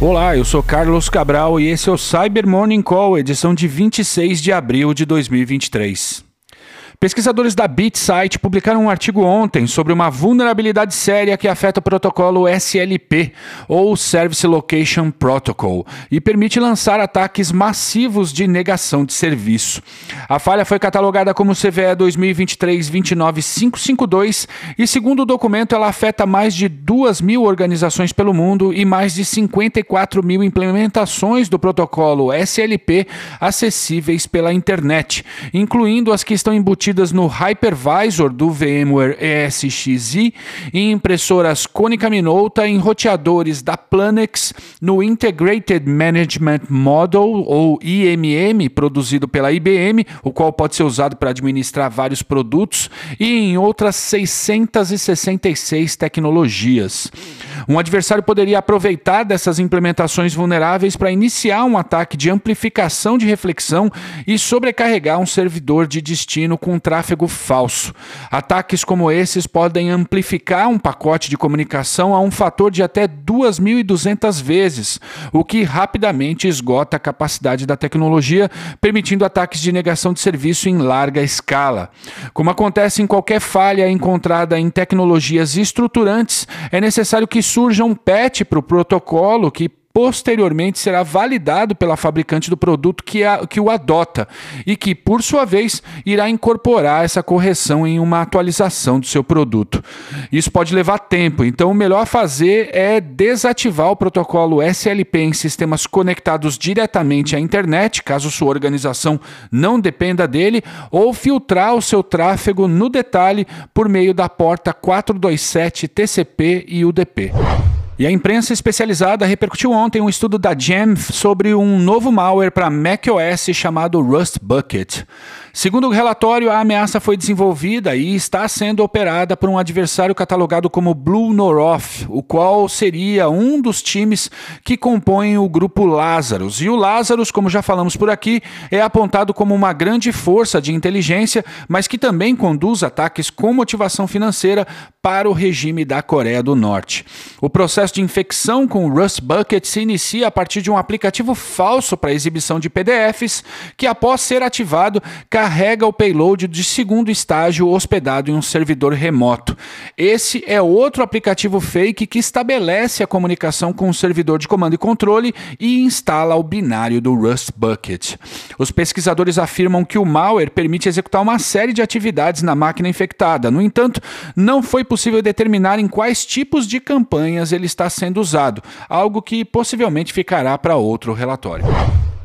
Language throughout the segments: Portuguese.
Olá, eu sou Carlos Cabral e esse é o Cyber Morning Call, edição de 26 de abril de 2023. Pesquisadores da BitSite publicaram um artigo ontem sobre uma vulnerabilidade séria que afeta o protocolo SLP, ou Service Location Protocol, e permite lançar ataques massivos de negação de serviço. A falha foi catalogada como CVE 2023-29552 e, segundo o documento, ela afeta mais de 2 mil organizações pelo mundo e mais de 54 mil implementações do protocolo SLP acessíveis pela internet, incluindo as que estão embutidas embutidas no hypervisor do VMware ESXi, em impressoras Konica Minolta, em roteadores da Planex, no Integrated Management Model, ou IMM, produzido pela IBM, o qual pode ser usado para administrar vários produtos, e em outras 666 tecnologias. Um adversário poderia aproveitar dessas implementações vulneráveis para iniciar um ataque de amplificação de reflexão e sobrecarregar um servidor de destino com tráfego falso. Ataques como esses podem amplificar um pacote de comunicação a um fator de até 2.200 vezes, o que rapidamente esgota a capacidade da tecnologia, permitindo ataques de negação de serviço em larga escala. Como acontece em qualquer falha encontrada em tecnologias estruturantes, é necessário que surja um patch para o protocolo que posteriormente será validado pela fabricante do produto que, a, que o adota e que, por sua vez, irá incorporar essa correção em uma atualização do seu produto. Isso pode levar tempo, então o melhor a fazer é desativar o protocolo SLP em sistemas conectados diretamente à internet, caso sua organização não dependa dele, ou filtrar o seu tráfego no detalhe por meio da porta 427 TCP e UDP. E a imprensa especializada repercutiu ontem um estudo da Gem sobre um novo malware para macOS chamado Rust Bucket. Segundo o relatório, a ameaça foi desenvolvida e está sendo operada por um adversário catalogado como Blue Noroth, o qual seria um dos times que compõem o grupo Lazarus. E o Lazarus, como já falamos por aqui, é apontado como uma grande força de inteligência, mas que também conduz ataques com motivação financeira para o regime da Coreia do Norte. O processo de infecção com o Rust Bucket se inicia a partir de um aplicativo falso para exibição de PDFs que, após ser ativado, carrega o payload de segundo estágio hospedado em um servidor remoto. Esse é outro aplicativo fake que estabelece a comunicação com o servidor de comando e controle e instala o binário do Rust Bucket. Os pesquisadores afirmam que o malware permite executar uma série de atividades na máquina infectada. No entanto, não foi possível determinar em quais tipos de campanhas ele está sendo usado, algo que possivelmente ficará para outro relatório.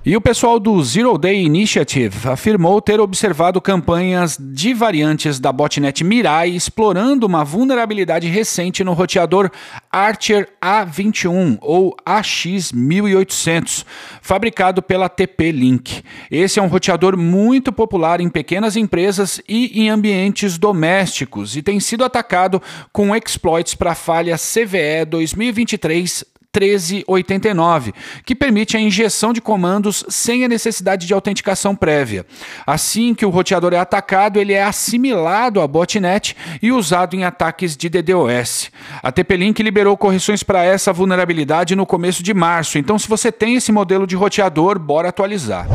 E o pessoal do Zero Day Initiative afirmou ter observado campanhas de variantes da botnet Mirai explorando uma vulnerabilidade recente no roteador Archer A21 ou AX1800, fabricado pela TP-Link. Esse é um roteador muito popular em pequenas empresas e em ambientes domésticos e tem sido atacado com exploits para a falha CVE 2023 1389, que permite a injeção de comandos sem a necessidade de autenticação prévia. Assim que o roteador é atacado, ele é assimilado à botnet e usado em ataques de DDoS. A TP-Link liberou correções para essa vulnerabilidade no começo de março, então se você tem esse modelo de roteador, bora atualizar.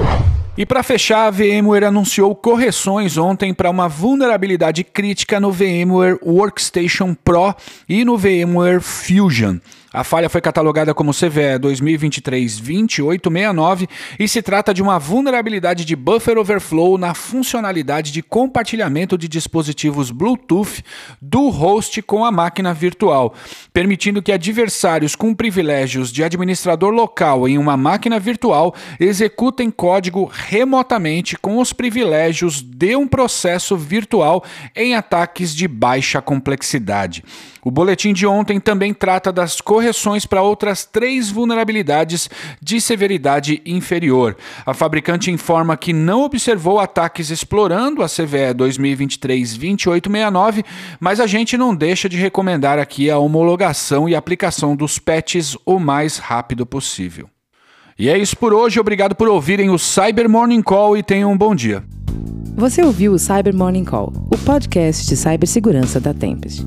E para fechar, a VMware anunciou correções ontem para uma vulnerabilidade crítica no VMware Workstation Pro e no VMware Fusion. A falha foi catalogada como CVE 2023-2869 e se trata de uma vulnerabilidade de buffer overflow na funcionalidade de compartilhamento de dispositivos Bluetooth do host com a máquina virtual, permitindo que adversários com privilégios de administrador local em uma máquina virtual executem código remotamente com os privilégios de um processo virtual em ataques de baixa complexidade. O boletim de ontem também trata das correções para outras três vulnerabilidades de severidade inferior. A fabricante informa que não observou ataques explorando a CVE 2023-2869, mas a gente não deixa de recomendar aqui a homologação e aplicação dos patches o mais rápido possível. E é isso por hoje, obrigado por ouvirem o Cyber Morning Call e tenham um bom dia. Você ouviu o Cyber Morning Call, o podcast de cibersegurança da Tempest.